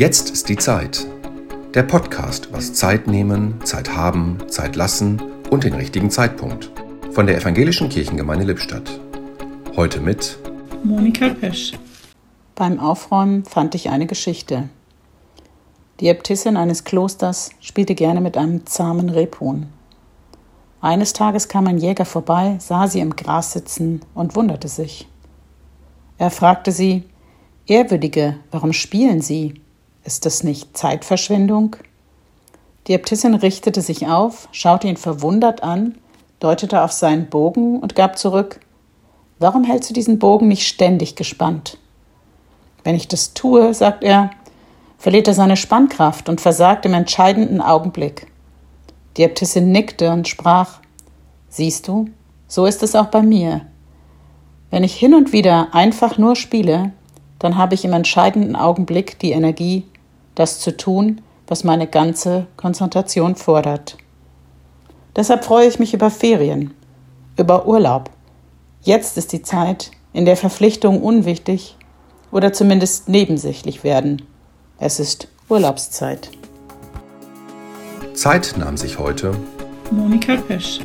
Jetzt ist die Zeit. Der Podcast was Zeit nehmen, Zeit haben, Zeit lassen und den richtigen Zeitpunkt. Von der Evangelischen Kirchengemeinde Lippstadt. Heute mit Monika Pesch. Beim Aufräumen fand ich eine Geschichte. Die Äbtissin eines Klosters spielte gerne mit einem zahmen Rebhuhn. Eines Tages kam ein Jäger vorbei, sah sie im Gras sitzen und wunderte sich. Er fragte sie, Ehrwürdige, warum spielen Sie? Ist das nicht Zeitverschwendung? Die Äbtissin richtete sich auf, schaute ihn verwundert an, deutete auf seinen Bogen und gab zurück Warum hältst du diesen Bogen nicht ständig gespannt? Wenn ich das tue, sagt er, verliert er seine Spannkraft und versagt im entscheidenden Augenblick. Die Äbtissin nickte und sprach Siehst du, so ist es auch bei mir. Wenn ich hin und wieder einfach nur spiele, dann habe ich im entscheidenden Augenblick die Energie, das zu tun, was meine ganze Konzentration fordert. Deshalb freue ich mich über Ferien, über Urlaub. Jetzt ist die Zeit, in der Verpflichtungen unwichtig oder zumindest nebensächlich werden. Es ist Urlaubszeit. Zeit nahm sich heute Monika Pesch.